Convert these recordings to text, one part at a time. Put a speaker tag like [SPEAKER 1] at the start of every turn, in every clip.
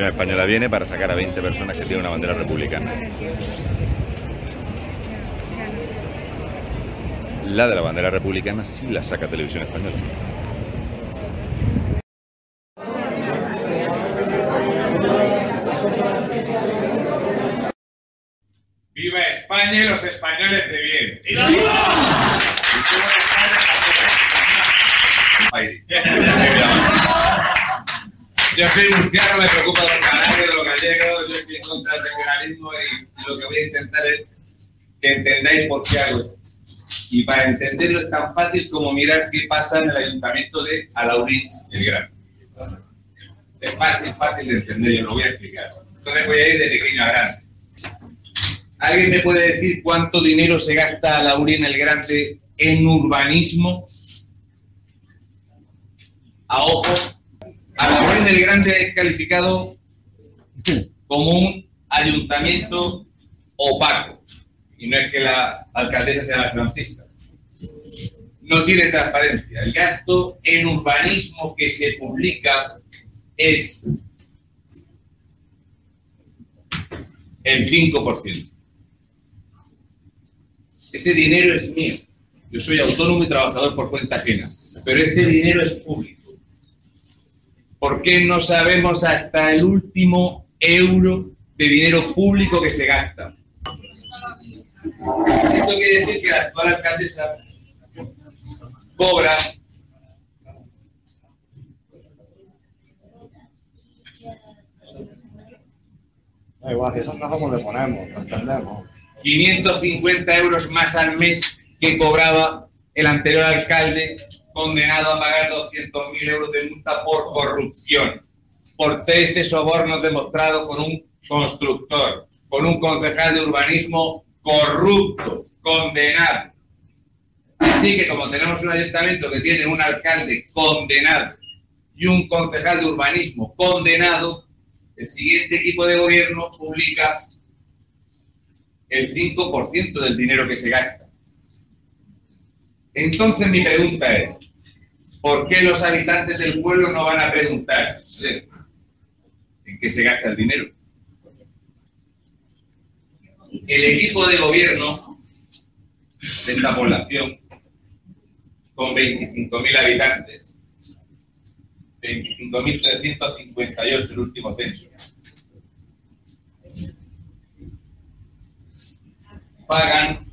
[SPEAKER 1] Televisión Española viene para sacar a 20 personas que tienen una bandera republicana. La de la bandera republicana sí la saca Televisión Española.
[SPEAKER 2] ¡Viva España y los españoles de bien! Yo soy murciano, me preocupa de los canarios, de los gallegos, yo estoy en contra del regionalismo y lo que voy a intentar es que entendáis por qué hago. Y para entenderlo es tan fácil como mirar qué pasa en el ayuntamiento de Alaurín el Grande. Es fácil, fácil de entender, yo lo voy a explicar. Entonces voy a ir de pequeño a grande. ¿Alguien me puede decir cuánto dinero se gasta Alaurín el Grande en urbanismo? A ojo, Alaurín el Grande es calificado como un ayuntamiento opaco. Y no es que la alcaldesa sea la Francisca. No tiene transparencia. El gasto en urbanismo que se publica es el 5%. Ese dinero es mío. Yo soy autónomo y trabajador por cuenta ajena. Pero este dinero es público. ¿Por qué no sabemos hasta el último euro de dinero público que se gasta? Esto quiere decir que la actual alcaldesa cobra
[SPEAKER 3] Da igual, si eso no como le ponemos, lo entendemos.
[SPEAKER 2] 550 euros más al mes que cobraba el anterior alcalde condenado a pagar 200.000 euros de multa por corrupción, por 13 sobornos demostrados con un constructor, con un concejal de urbanismo corrupto, condenado. Así que como tenemos un ayuntamiento que tiene un alcalde condenado y un concejal de urbanismo condenado, el siguiente equipo de gobierno publica el 5% del dinero que se gasta. Entonces mi pregunta es, ¿por qué los habitantes del pueblo no van a preguntar en qué se gasta el dinero? El equipo de gobierno de esta población, con 25.000 habitantes, 25.358 el último censo, pagan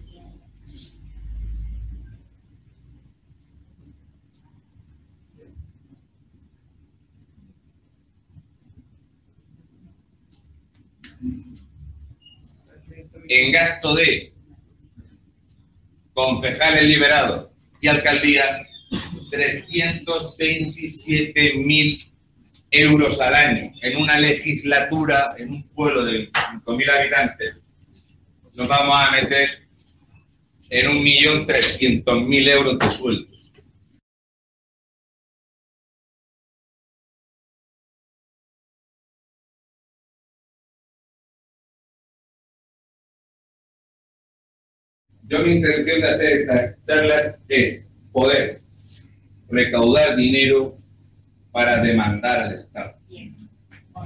[SPEAKER 2] en gasto de concejales liberados y alcaldías 327 mil euros al año en una legislatura, en un pueblo de 5.000 habitantes, nos vamos a meter en un millón trescientos mil euros de sueldo. Yo mi intención de hacer estas charlas es poder recaudar dinero para demandar al Estado.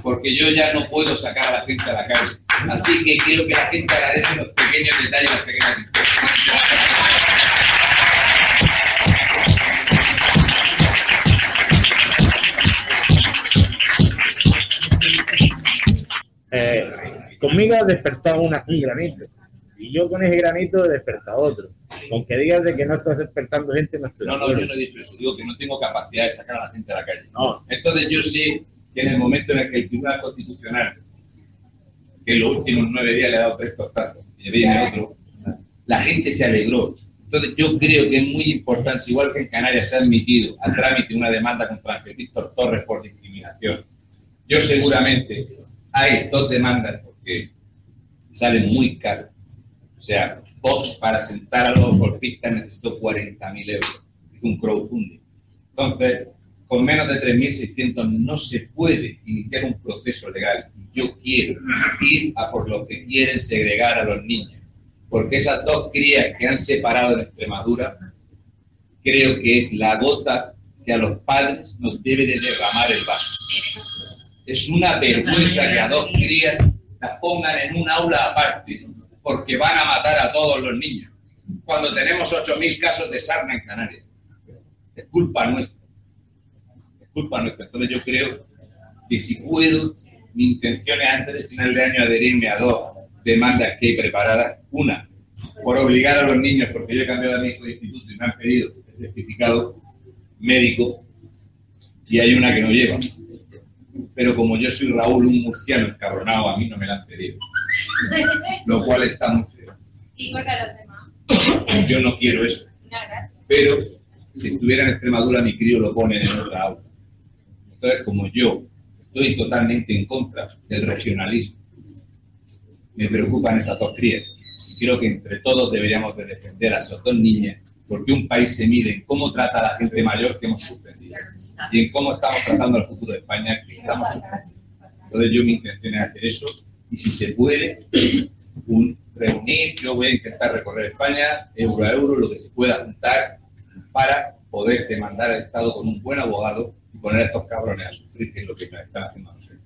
[SPEAKER 2] Porque yo ya no puedo sacar a la gente a la calle. Así que quiero que la gente agradezca los pequeños detalles, las pequeñas
[SPEAKER 3] Eh, conmigo has despertado una, un granito. Y yo con ese granito he despertado otro. Aunque digas de que no estás despertando gente, no estoy
[SPEAKER 2] No, no, yo no he dicho eso. Digo que no tengo capacidad de sacar a la gente a la calle.
[SPEAKER 3] No.
[SPEAKER 2] Entonces yo sé que en el momento en el que el Tribunal Constitucional que en los últimos nueve días le ha dado tres tortazos, y viene otro, la gente se alegró. Entonces yo creo que es muy importante, igual que en Canarias se ha admitido a trámite una demanda contra Ángel Víctor Torres por discriminación. Yo seguramente hay dos demandas porque salen muy caros. O sea, Vox para sentar a los golpistas necesitó 40.000 euros. Es un crowdfunding. Entonces, con menos de 3.600 no se puede iniciar un proceso legal. Yo quiero ir a por los que quieren segregar a los niños. Porque esas dos crías que han separado en Extremadura, creo que es la gota que a los padres nos debe de derramar el vaso. Es una vergüenza que a dos crías las pongan en un aula aparte porque van a matar a todos los niños. Cuando tenemos 8.000 casos de sarna en Canarias. Es culpa nuestra. Es culpa nuestra. Entonces yo creo que si puedo, mi intención es antes de final de año adherirme a dos demandas que hay preparadas. Una, por obligar a los niños, porque yo he cambiado de instituto y me han pedido el certificado médico y hay una que no lleva. Pero como yo soy Raúl, un murciano escabronado, a mí no me la han pedido. Lo cual está muy feo. Yo no quiero eso. Pero si estuviera en Extremadura, mi crío lo pone en otra aula. Entonces, como yo estoy totalmente en contra del regionalismo, me preocupan esas dos crías. Y creo que entre todos deberíamos de defender a esas dos niñas, porque un país se mide en cómo trata a la gente mayor que hemos suspendido y en cómo estamos tratando al futuro de España que estamos suspendiendo. Entonces, yo mi intención es hacer eso y si se puede, un, reunir, yo voy a intentar recorrer España, euro a euro, lo que se pueda juntar para poder demandar al Estado con un buen abogado y poner a estos cabrones a sufrir, que es lo que están haciendo a nosotros.